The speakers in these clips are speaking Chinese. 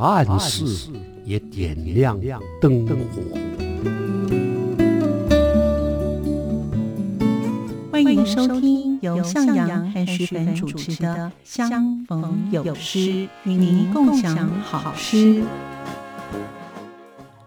暗室也点亮灯火。欢迎收听由向阳和徐凡主持的《相逢有诗》，与您共享好诗。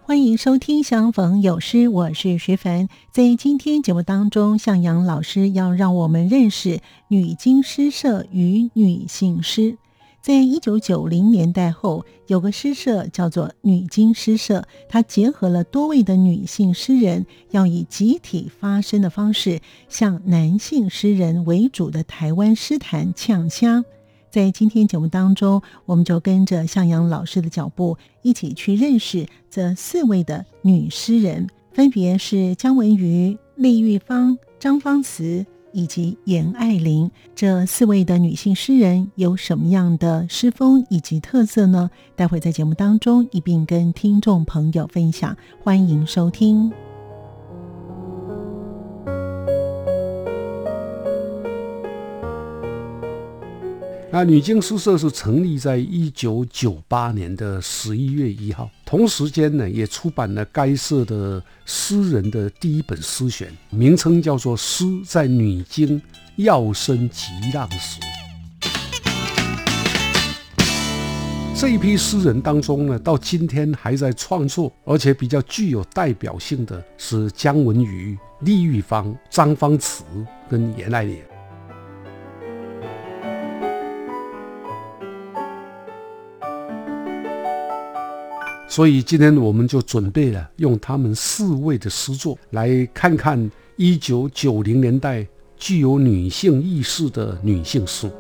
欢迎收听《相逢有诗》，我是徐凡。在今天节目当中，向阳老师要让我们认识女经诗社与女性诗。在一九九零年代后，有个诗社叫做女经诗社，它结合了多位的女性诗人，要以集体发声的方式，向男性诗人为主的台湾诗坛呛香。在今天节目当中，我们就跟着向阳老师的脚步，一起去认识这四位的女诗人，分别是姜文瑜、李玉芳、张芳慈。以及严爱玲这四位的女性诗人有什么样的诗风以及特色呢？待会在节目当中一并跟听众朋友分享，欢迎收听。那女经诗社是成立在一九九八年的十一月一号，同时间呢也出版了该社的诗人的第一本诗选，名称叫做《诗在女经要生极浪时》。这一批诗人当中呢，到今天还在创作，而且比较具有代表性的是姜文瑜、李玉芳、张芳慈跟严爱莲。所以今天我们就准备了用他们四位的诗作来看看一九九零年代具有女性意识的女性诗。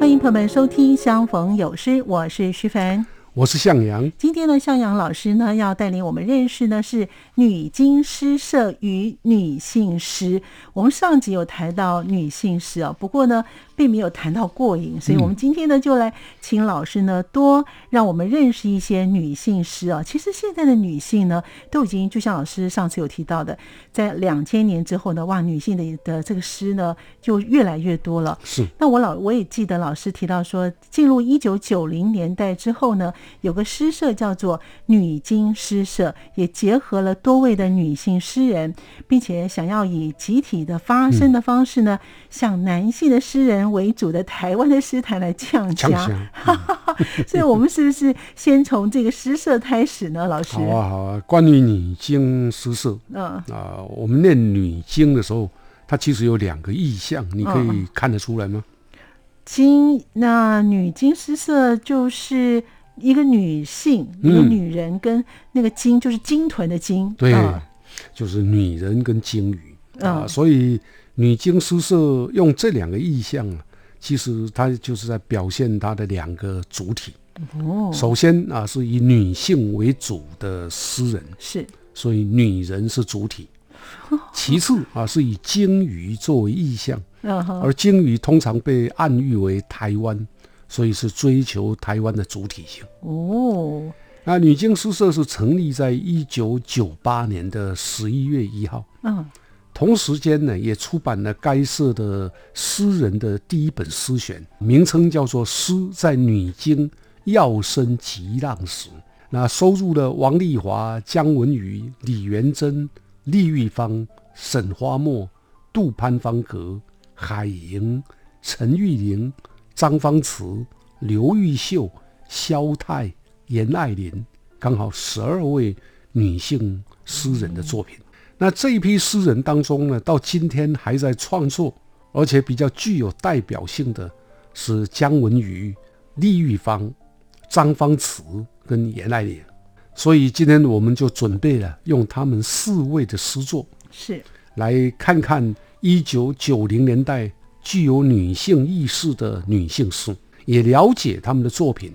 欢迎朋友们收听《相逢有诗》，我是徐凡。我是向阳，今天呢，向阳老师呢要带领我们认识呢是女经诗社与女性诗。我们上集有谈到女性诗啊，不过呢并没有谈到过瘾，所以我们今天呢就来请老师呢多让我们认识一些女性诗啊。其实现在的女性呢都已经就像老师上次有提到的，在两千年之后呢，哇，女性的的这个诗呢就越来越多了。是，那我老我也记得老师提到说，进入一九九零年代之后呢。有个诗社叫做女经诗社，也结合了多位的女性诗人，并且想要以集体的发声的方式呢，向男性的诗人为主的台湾的诗坛来降价。所以，我们是不是先从这个诗社开始呢？老师，好啊，好啊。关于女经诗社，嗯啊，我们念女经的时候，它其实有两个意象，你可以看得出来吗？经，那女经诗社就是。一个女性，一个女人，跟那个鲸就是鲸豚的鲸，对，就是女人跟鲸鱼啊。所以女经诗社用这两个意象啊，其实它就是在表现它的两个主体。哦，首先啊，是以女性为主的诗人，是，所以女人是主体。其次啊，是以鲸鱼作为意象，而鲸鱼通常被暗喻为台湾。所以是追求台湾的主体性哦。那女经诗社是成立在一九九八年的十一月一号。嗯，同时间呢，也出版了该社的诗人的第一本诗选，名称叫做《诗在女经要生极浪时》。那收录了王丽华、姜文瑜、李元珍、厉玉芳、沈花墨、杜潘芳阁、海莹、陈玉玲。张芳慈、刘玉秀、萧泰、严爱玲，刚好十二位女性诗人的作品。那这一批诗人当中呢，到今天还在创作，而且比较具有代表性的是姜文瑜、李玉芳、张芳慈跟严爱莲。所以今天我们就准备了用他们四位的诗作，是来看看一九九零年代。具有女性意识的女性诗，也了解他们的作品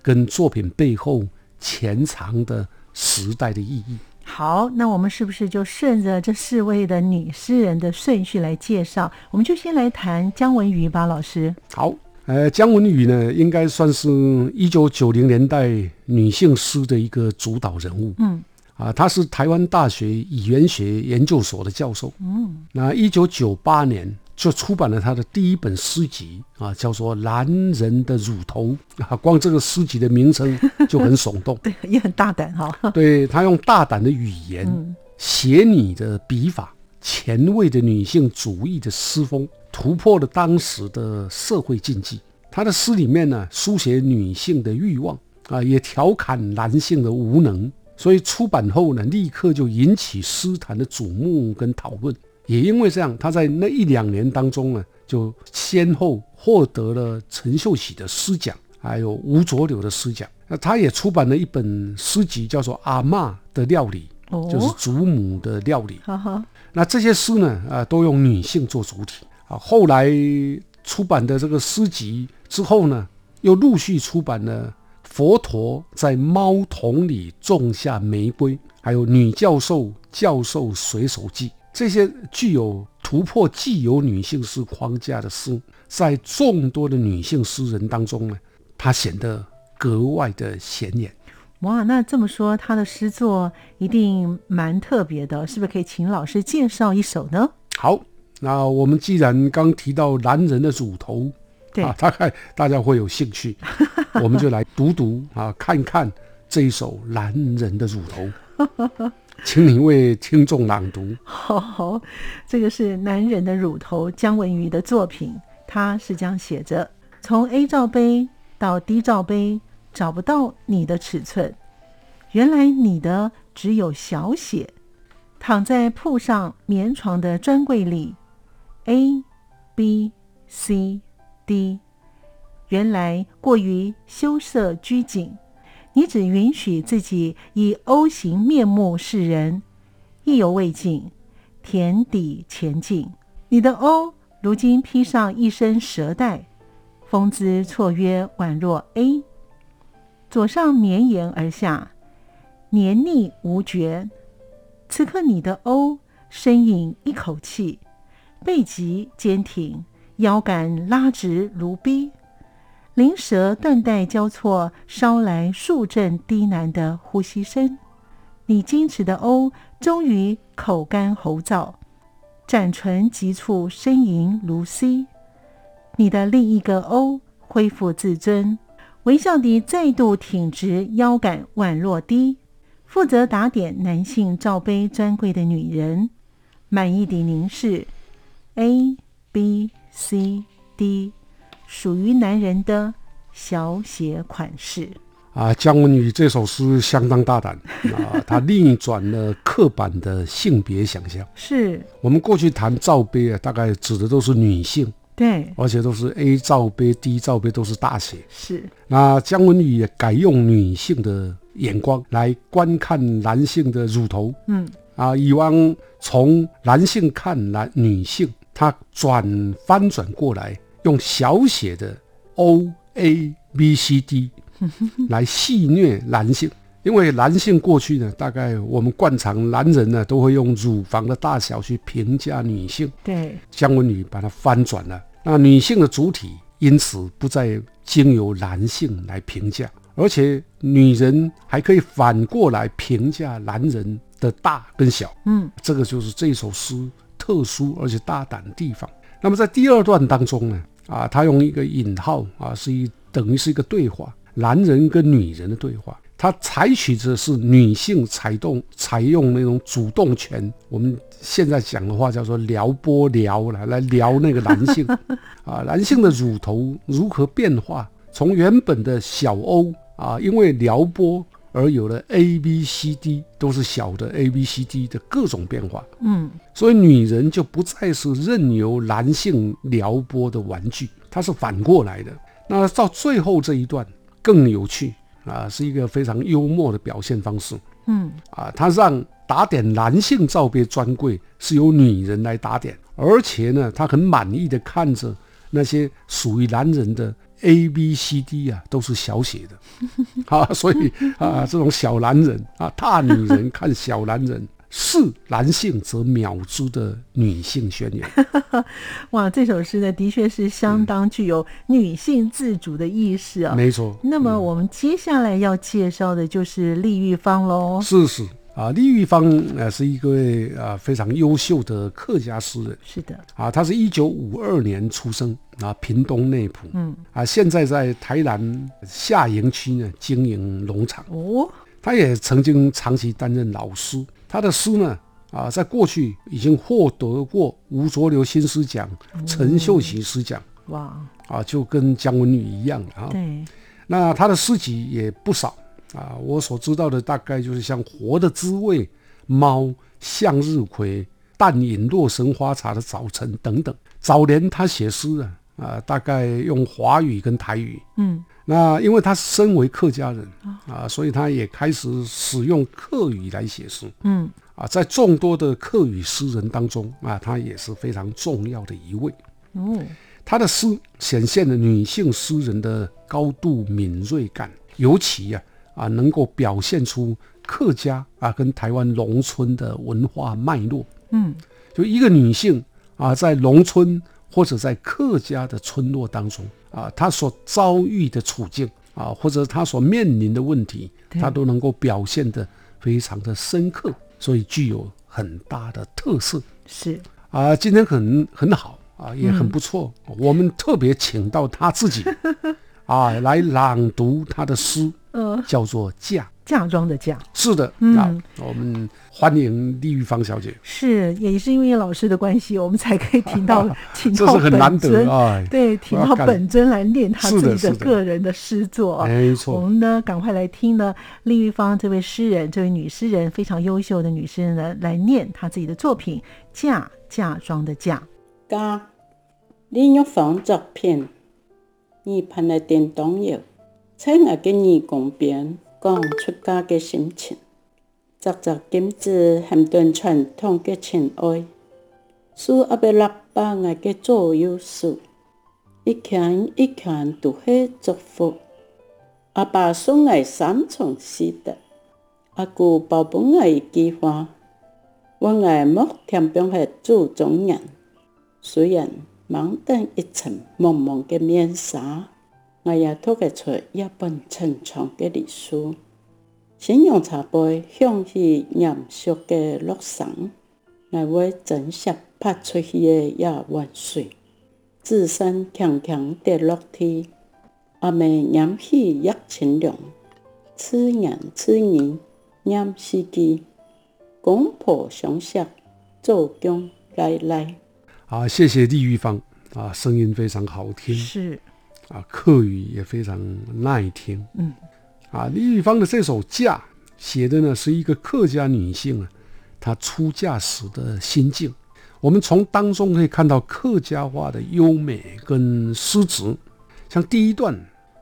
跟作品背后潜藏的时代的意义。好，那我们是不是就顺着这四位的女诗人的顺序来介绍？我们就先来谈姜文瑜吧，老师。好，呃，姜文瑜呢，应该算是一九九零年代女性诗的一个主导人物。嗯，啊，她是台湾大学语言学研究所的教授。嗯，那一九九八年。就出版了他的第一本诗集啊，叫做《男人的乳头》啊，光这个诗集的名称就很耸动，对，也很大胆哈。对他用大胆的语言、写你的笔法、前卫的女性主义的诗风，突破了当时的社会禁忌。他的诗里面呢，书写女性的欲望啊，也调侃男性的无能，所以出版后呢，立刻就引起诗坛的瞩目跟讨论。也因为这样，他在那一两年当中呢，就先后获得了陈秀喜的诗奖，还有吴浊流的诗奖。那他也出版了一本诗集，叫做《阿嬷的料理》，就是祖母的料理。那这些诗呢，啊，都用女性做主体。啊，后来出版的这个诗集之后呢，又陆续出版了《佛陀在猫桶里种下玫瑰》，还有《女教授教授随手记》。这些具有突破既有女性诗框架的诗，在众多的女性诗人当中呢，她显得格外的显眼。哇，那这么说，她的诗作一定蛮特别的，是不是可以请老师介绍一首呢？好，那我们既然刚提到男人的乳头，对啊，大概大家会有兴趣，我们就来读读啊，看看这一首男人的乳头。请你为听众朗读。好，这个是男人的乳头，姜文瑜的作品。他是这样写着：从 A 罩杯到 D 罩杯，找不到你的尺寸。原来你的只有小写。躺在铺上棉床的专柜里，A、B、C、D，原来过于羞涩拘谨。你只允许自己以 O 型面目示人，意犹未尽，田底前进。你的 O 如今披上一身蛇带，风姿错约宛若 A，左上绵延而下，黏腻无绝。此刻你的 O 深饮一口气，背脊坚挺，腰杆拉直如 B。灵蛇断带交错，捎来数阵低喃的呼吸声。你矜持的 O，终于口干喉燥，展唇急促呻吟如 C。你的另一个 O 恢复自尊，微笑地再度挺直腰杆，宛若 D。负责打点男性罩杯专柜的女人，满意地凝视 A、B、C、D。属于男人的小写款式啊，姜文宇这首诗相当大胆 啊，他逆转了刻板的性别想象。是我们过去谈罩杯啊，大概指的都是女性，对，而且都是 A 罩杯、D 罩杯都是大写。是那姜文宇也改用女性的眼光来观看男性的乳头。嗯啊，以往从男性看男女性，他转翻转过来。用小写的 O A B C D 来戏虐男性，因为男性过去呢，大概我们惯常男人呢都会用乳房的大小去评价女性。对，姜文宇把它翻转了，那女性的主体因此不再经由男性来评价，而且女人还可以反过来评价男人的大跟小。嗯，这个就是这首诗特殊而且大胆的地方。那么在第二段当中呢？啊，他用一个引号啊，是一等于是一个对话，男人跟女人的对话。他采取的是女性采动采用那种主动权，我们现在讲的话叫做撩拨撩来，来撩那个男性 啊，男性的乳头如何变化，从原本的小欧啊，因为撩拨。而有了 A B C D 都是小的 A B C D 的各种变化，嗯，所以女人就不再是任由男性撩拨的玩具，它是反过来的。那到最后这一段更有趣啊，是一个非常幽默的表现方式，嗯，啊，他让打点男性罩杯专柜是由女人来打点，而且呢，他很满意的看着那些属于男人的 A B C D 啊，都是小写的，啊，所以啊，这种小男人啊，大女人看小男人。是男性则秒之的女性宣言。哇，这首诗呢，的确是相当具有女性自主的意识啊。没错。那么我们接下来要介绍的就是李玉芳喽。是是啊，李玉芳呃是一位啊非常优秀的客家诗人。是的。啊，他是一九五二年出生啊，屏东内埔。嗯。啊，现在在台南下营区呢经营农场。哦。他也曾经长期担任老师。他的诗呢，啊，在过去已经获得过吴浊流新诗奖、陈秀喜诗奖，哇，啊，就跟姜文女一样的啊。对。那他的诗集也不少啊，我所知道的大概就是像《活的滋味》《猫》《向日葵》《淡饮洛神花茶的早晨》等等。早年他写诗啊，啊，大概用华语跟台语。嗯。那因为他身为客家人啊，所以他也开始使用客语来写诗。嗯，啊，在众多的客语诗人当中啊，他也是非常重要的一位。哦，他的诗显现了女性诗人的高度敏锐感，尤其呀啊，能够表现出客家啊跟台湾农村的文化脉络。嗯，就一个女性啊，在农村或者在客家的村落当中。啊，她所遭遇的处境啊，或者她所面临的问题，她都能够表现得非常的深刻，所以具有很大的特色。是啊，今天很很好啊，也很不错。我们特别请到他自己啊来朗读他的诗，呃，叫做《嫁》。嫁妆的嫁是的，嗯，我们欢迎李玉芳小姐。是，也是因为老师的关系，我们才可以听到，请到本尊，对，听到本尊来念他自己的个人的诗作。没错，我们呢，赶快来听呢，李玉芳这位诗人，这位女诗人，非常优秀的女诗人呢，来念她自己的作品《嫁嫁妆的嫁》。嘎，李玉芳作品，你盼来电动有，在我给你公边。讲出家的心情，扎扎金子很段传统的情爱，书阿伯六百我嘅左右数，一看一看都系祝福。阿爸送我三重喜德，阿姑包本我一句话，我爱莫天边系注重人，虽然蒙登一层蒙蒙嘅面纱。我也读得出一本沉重的历史，先用茶杯向起严肃的落声，我会真实拍出去的夜晚水，自身强强跌落地，阿妹念起一清凉，此人此年念四季，公婆相识，做工来来。好，谢谢李玉芳啊，声音非常好听。是。啊，客语也非常耐听。嗯，啊，李玉芳的这首《嫁》写的呢是一个客家女性啊，她出嫁时的心境。我们从当中可以看到客家话的优美跟诗词。像第一段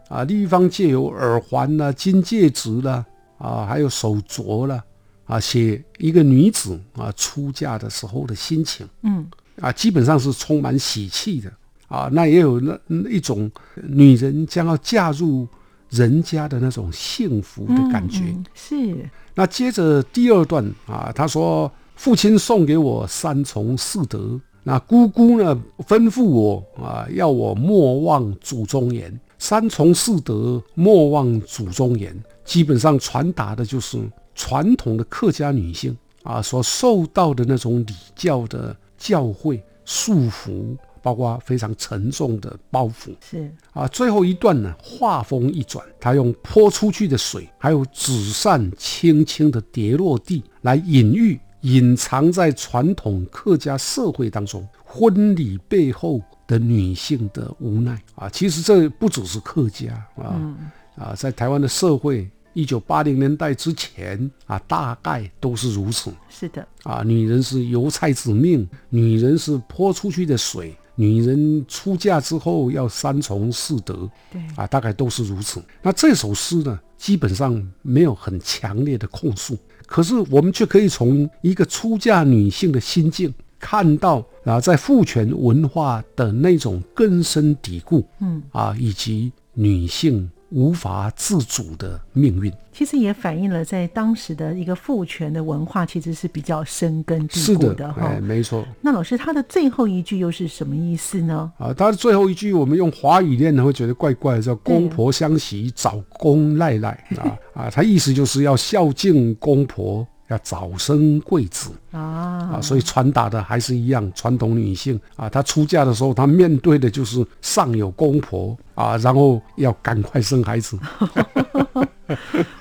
啊，李玉芳借由耳环啦、金戒指啦，啊，还有手镯啦，啊，写一个女子啊出嫁的时候的心情。嗯，啊，基本上是充满喜气的。啊，那也有那一种女人将要嫁入人家的那种幸福的感觉。是。那接着第二段啊，他说：“父亲送给我三从四德，那姑姑呢吩咐我啊，要我莫忘祖宗言。三从四德，莫忘祖宗言，基本上传达的就是传统的客家女性啊所受到的那种礼教的教诲束缚。”包括非常沉重的包袱，是啊，最后一段呢，画风一转，他用泼出去的水，还有纸扇轻轻的跌落地，来隐喻隐藏在传统客家社会当中婚礼背后的女性的无奈啊。其实这不只是客家啊，啊，在台湾的社会，一九八零年代之前啊，大概都是如此。是的啊，女人是油菜籽命，女人是泼出去的水。女人出嫁之后要三从四德，对啊，大概都是如此。那这首诗呢，基本上没有很强烈的控诉，可是我们却可以从一个出嫁女性的心境看到啊，在父权文化的那种根深蒂固，嗯啊，以及女性。无法自主的命运，其实也反映了在当时的一个父权的文化，其实是比较深根蒂固的哈。没错。那老师他的最后一句又是什么意思呢？啊，他的最后一句我们用华语念呢，会觉得怪怪的，叫“公婆相喜，早公赖赖”啊啊，他意思就是要孝敬公婆。要早生贵子啊啊！所以传达的还是一样，传统女性啊，她出嫁的时候，她面对的就是上有公婆啊，然后要赶快生孩子。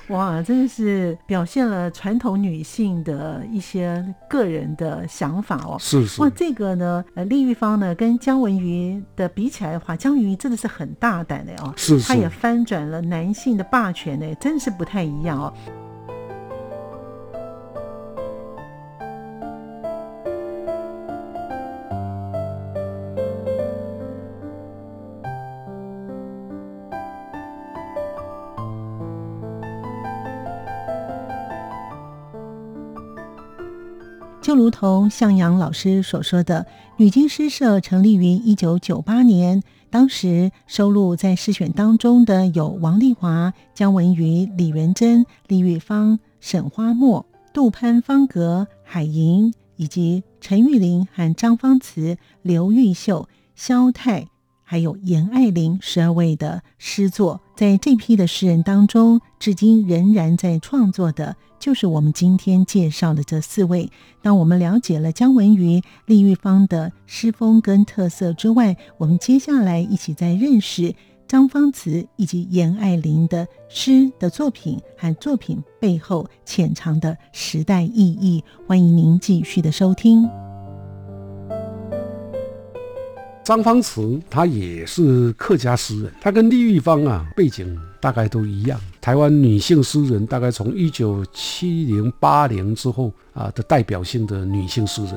哇，真的是表现了传统女性的一些个人的想法哦。是是。哇，这个呢，呃，厉玉芳呢，跟姜文瑜的比起来的话，姜文瑜真的是很大胆的哦。是是。他也翻转了男性的霸权呢，真是不太一样哦。如同向阳老师所说的，女经诗社成立于一九九八年，当时收录在诗选当中的有王丽华、姜文瑜、李元贞、李玉芳、沈花墨、杜潘方格、海莹，以及陈玉玲和张芳慈、刘玉秀、肖泰，还有严爱玲十二位的诗作。在这批的诗人当中，至今仍然在创作的。就是我们今天介绍的这四位。当我们了解了姜文瑜、厉玉芳的诗风跟特色之外，我们接下来一起再认识张芳慈以及严爱玲的诗的作品和作品背后潜藏的时代意义。欢迎您继续的收听。张芳慈，她也是客家诗人，她跟李玉芳啊背景大概都一样。台湾女性诗人，大概从一九七零八零之后啊的代表性的女性诗人。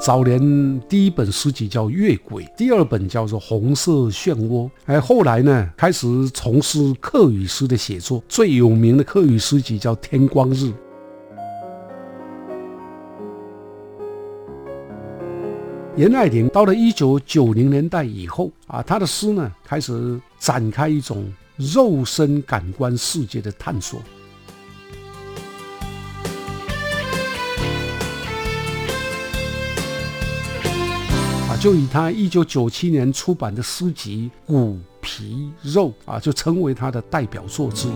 早年第一本诗集叫《月鬼》，第二本叫做《红色漩涡》。哎，后来呢，开始从事客语诗的写作，最有名的客语诗集叫《天光日》。严爱玲到了一九九零年代以后啊，她的诗呢开始展开一种肉身感官世界的探索。啊，就以她一九九七年出版的诗集《骨皮肉》啊，就成为她的代表作之一。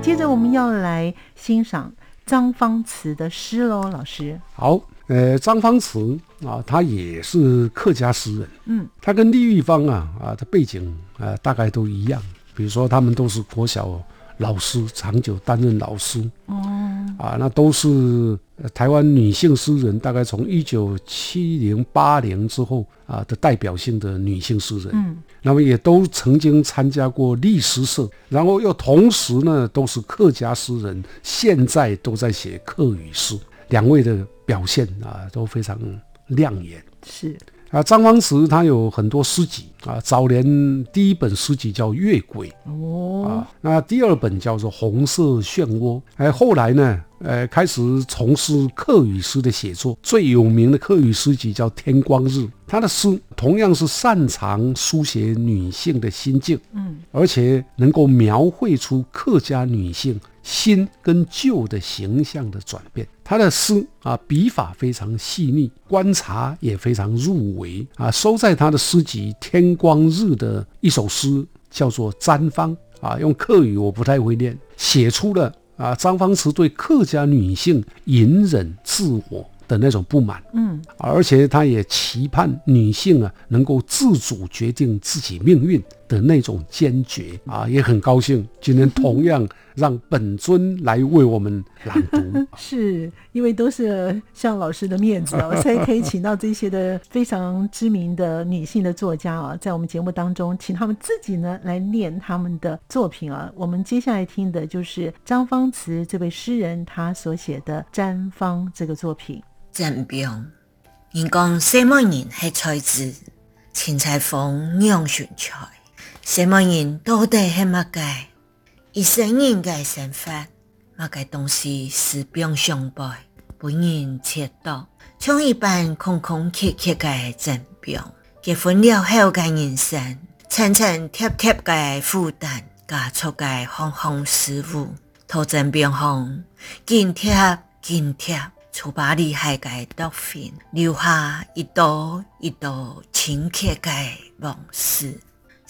接着我们要来欣赏。张芳慈的诗喽，老师好。呃，张芳慈啊，他也是客家诗人。嗯，他跟李玉芳啊啊的背景啊大概都一样。比如说，他们都是国小老师，长久担任老师。哦，啊，那都是台湾女性诗人，大概从一九七零八零之后啊的代表性的女性诗人。嗯。那么也都曾经参加过历史社，然后又同时呢都是客家诗人，现在都在写客语诗。两位的表现啊都非常亮眼。是啊，张光慈他有很多诗集啊，早年第一本诗集叫《月鬼》哦，啊，那第二本叫做《红色漩涡》。哎，后来呢？呃，开始从事客语诗的写作，最有名的客语诗集叫《天光日》。他的诗同样是擅长书写女性的心境，嗯，而且能够描绘出客家女性新跟旧的形象的转变。他的诗啊，笔法非常细腻，观察也非常入微啊。收在他的诗集《天光日》的一首诗叫做《毡芳》啊，用客语我不太会念，写出了。啊，张芳慈对客家女性隐忍自我的那种不满，嗯，而且他也期盼女性啊能够自主决定自己命运的那种坚决啊，也很高兴今天同样。让本尊来为我们朗读，是因为都是向老师的面子哦，才可以请到这些的非常知名的女性的作家啊，在我们节目当中，请他们自己呢来念他们的作品啊。我们接下来听的就是张芳慈这位诗人他所写的《毡芳》这个作品。毡冰，人讲什么人系才子？青菜风酿选菜，什么人到底系乜嘅？一生人嘅身法，那个东西是表上背，不人切到，像一般空空缺缺嘅真表。结婚了后嘅人生，层层贴贴嘅负担，加速嘅行行事务，头真变红，紧贴紧贴，粗把厉害嘅毒粉，留下一道一道清切嘅往事。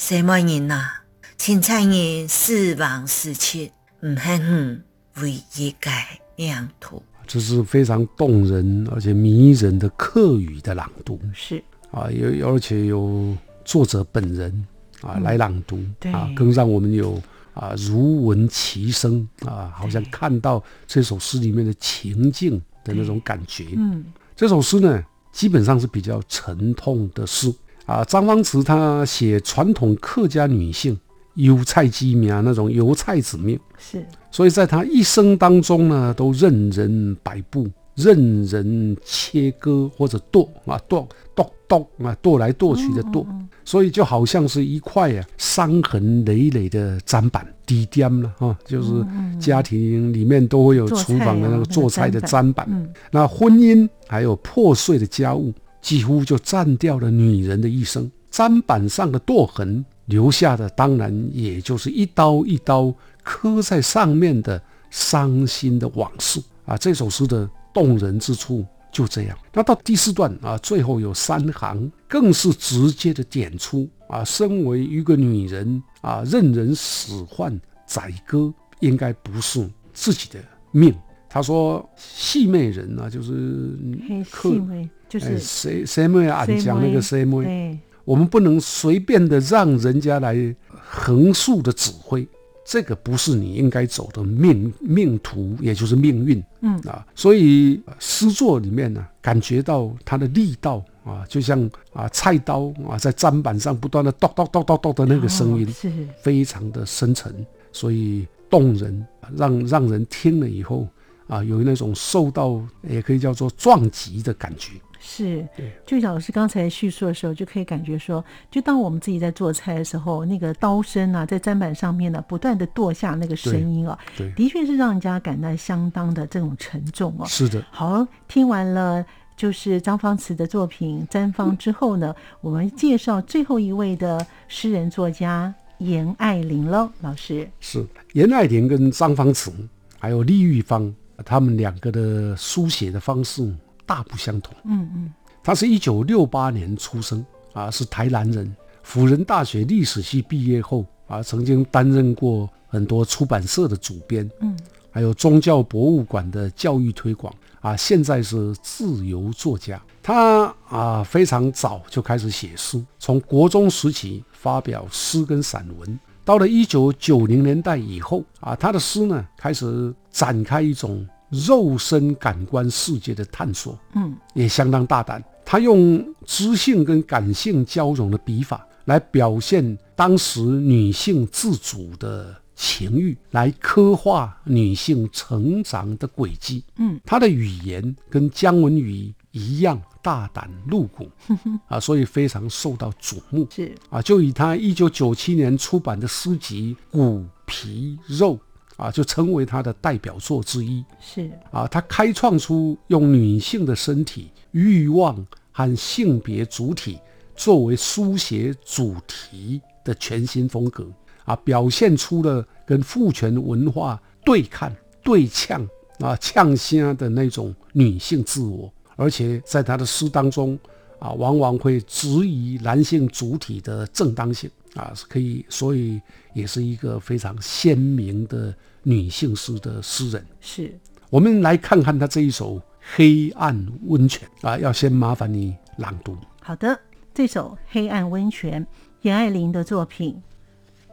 什么人啊？青菜人死亡时期，唔恨唯一嘅两途。这是非常动人而且迷人的客语的朗读。是。啊，有而且有作者本人啊来朗读，啊，更让我们有啊如闻其声啊，好像看到这首诗里面的情境的那种感觉。嗯，这首诗呢，基本上是比较沉痛的诗啊。张方慈他写传统客家女性油菜鸡苗那种油菜子命，是，所以在他一生当中呢，都任人摆布。任人切割或者剁啊剁剁剁啊剁来剁去的剁，所以就好像是一块啊伤痕累累的砧板，低颠了哈，就是家庭里面都会有厨房的那个做菜的砧板。那婚姻还有破碎的家务，几乎就占掉了女人的一生。砧板上的剁痕留下的，当然也就是一刀一刀刻在上面的伤心的往事啊。这首诗的。动人之处就这样。那到第四段啊，最后有三行，更是直接的点出啊，身为一个女人啊，任人使唤宰割，应该不是自己的命。他说：“细妹人啊，就是细妹，就是谁谁妹俺讲那个谁妹，我们不能随便的让人家来横竖的指挥。”这个不是你应该走的命命途，也就是命运，嗯。啊，所以诗作里面呢，感觉到他的力道啊，就像啊菜刀啊在砧板上不断的剁剁剁剁剁的那个声音，是非常的深沉，所以动人，让让人听了以后啊，有那种受到也可以叫做撞击的感觉。是，就像老师刚才叙述的时候，就可以感觉说，就当我们自己在做菜的时候，那个刀身啊，在砧板上面呢，不断的剁下那个声音啊，对，的确是让人家感到相当的这种沉重哦。是的。好，听完了就是张方慈的作品《毡方》之后呢，我们介绍最后一位的诗人作家严爱玲喽，老师。是严爱玲跟张方慈还有李玉芳，他们两个的书写的方式。大不相同。嗯嗯，他是一九六八年出生啊，是台南人。辅仁大学历史系毕业后啊，曾经担任过很多出版社的主编，嗯，还有宗教博物馆的教育推广啊。现在是自由作家。他啊，非常早就开始写诗，从国中时期发表诗跟散文。到了一九九零年代以后啊，他的诗呢开始展开一种。肉身感官世界的探索，嗯，也相当大胆。他用知性跟感性交融的笔法来表现当时女性自主的情欲，来刻画女性成长的轨迹。嗯，他的语言跟姜文宇一样大胆露骨，啊，所以非常受到瞩目。是啊，就以他一九九七年出版的诗集《骨皮肉》。啊，就成为他的代表作之一。是啊，他开创出用女性的身体、欲望和性别主体作为书写主题的全新风格。啊，表现出了跟父权文化对抗、对呛啊、呛声的那种女性自我。而且在他的诗当中，啊，往往会质疑男性主体的正当性。啊，是可以，所以也是一个非常鲜明的女性诗的诗人。是，我们来看看她这一首《黑暗温泉》啊，要先麻烦你朗读。好的，这首《黑暗温泉》，严爱玲的作品。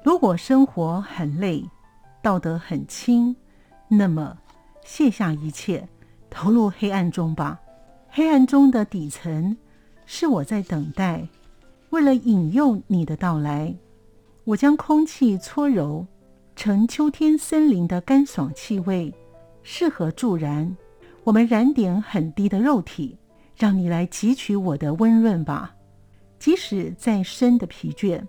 如果生活很累，道德很轻，那么卸下一切，投入黑暗中吧。黑暗中的底层，是我在等待。为了引诱你的到来，我将空气搓揉成秋天森林的干爽气味，适合助燃。我们燃点很低的肉体，让你来汲取我的温润吧。即使再深的疲倦，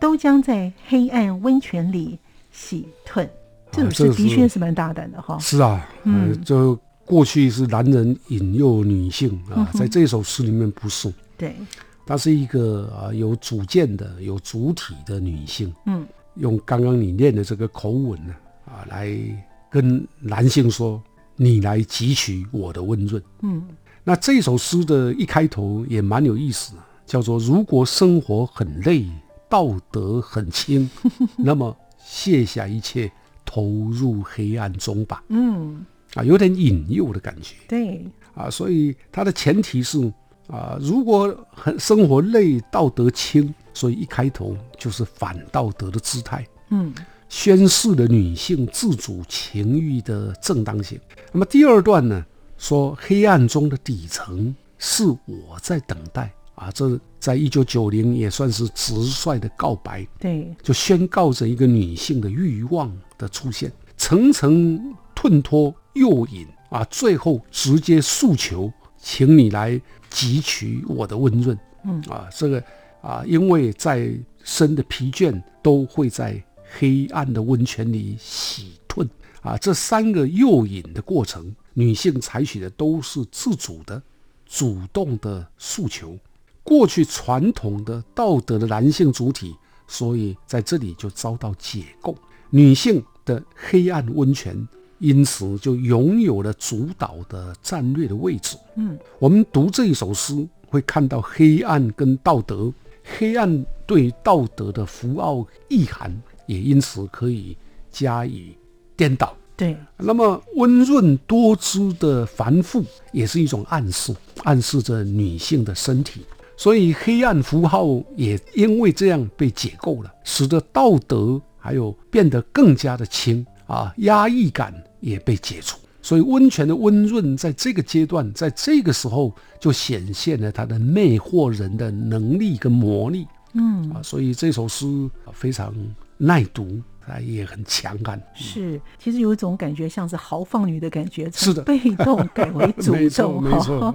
都将在黑暗温泉里洗褪。这首诗的确是蛮大胆的哈。是啊，嗯，就过去是男人引诱女性啊，在这首诗里面不是。对，她是一个啊有主见的、有主体的女性。嗯，用刚刚你念的这个口吻呢啊，来跟男性说：“你来汲取我的温润。”嗯，那这首诗的一开头也蛮有意思的，叫做“如果生活很累，道德很轻，那么卸下一切，投入黑暗中吧。”嗯，啊，有点引诱的感觉。对，啊，所以它的前提是。啊，如果很生活累，道德轻，所以一开头就是反道德的姿态，嗯，宣示了女性自主情欲的正当性。那么第二段呢，说黑暗中的底层是我在等待。啊，这在一九九零也算是直率的告白，对，就宣告着一个女性的欲望的出现，层层吞脱诱引啊，最后直接诉求，请你来。汲取我的温润，嗯啊，这个啊，因为再深的疲倦都会在黑暗的温泉里洗褪啊。这三个诱引的过程，女性采取的都是自主的、主动的诉求。过去传统的道德的男性主体，所以在这里就遭到解构，女性的黑暗温泉。因此，就拥有了主导的战略的位置。嗯，我们读这一首诗，会看到黑暗跟道德，黑暗对道德的符号意涵，也因此可以加以颠倒。对，那么温润多姿的繁复，也是一种暗示，暗示着女性的身体。所以，黑暗符号也因为这样被解构了，使得道德还有变得更加的轻啊，压抑感。也被解除，所以温泉的温润在这个阶段，在这个时候就显现了它的魅惑人的能力跟魔力。嗯啊，所以这首诗非常耐读。啊，也很强悍。是，其实有一种感觉，像是豪放女的感觉，是的，被动改为主 动，没错，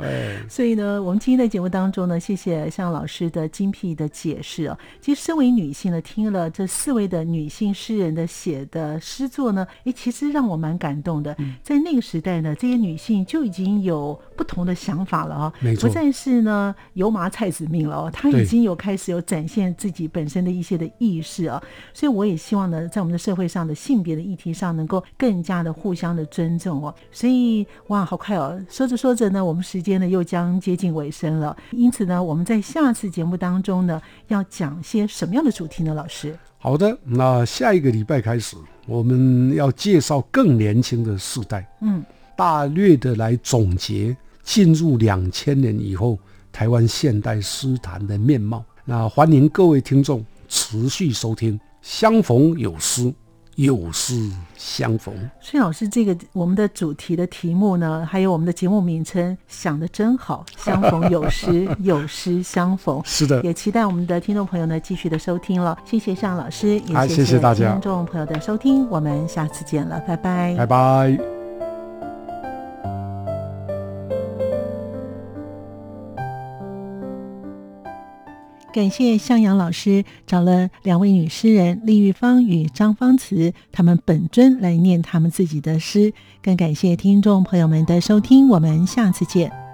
所以呢，我们今天在节目当中呢，谢谢向老师的精辟的解释啊。其实，身为女性呢，听了这四位的女性诗人的写的诗作呢，哎，其实让我蛮感动的。在那个时代呢，这些女性就已经有不同的想法了啊，不再是呢油麻菜籽命了哦，她已经有开始有展现自己本身的一些的意识啊。所以，我也希望呢。在我们的社会上的性别的议题上，能够更加的互相的尊重哦。所以哇，好快哦！说着说着呢，我们时间呢又将接近尾声了。因此呢，我们在下次节目当中呢，要讲些什么样的主题呢？老师，好的，那下一个礼拜开始，我们要介绍更年轻的世代，嗯，大略的来总结进入两千年以后台湾现代诗坛的面貌。那欢迎各位听众持续收听。相逢有诗，有诗相逢。孙老师，这个我们的主题的题目呢，还有我们的节目名称想的真好。相逢有诗，有诗相逢。是的，也期待我们的听众朋友呢继续的收听了。谢谢向老师，也谢谢大家听众朋友的收听。我们下次见了，拜拜，拜拜。感谢向阳老师找了两位女诗人李玉芳与张芳慈，他们本尊来念他们自己的诗。更感谢听众朋友们的收听，我们下次见。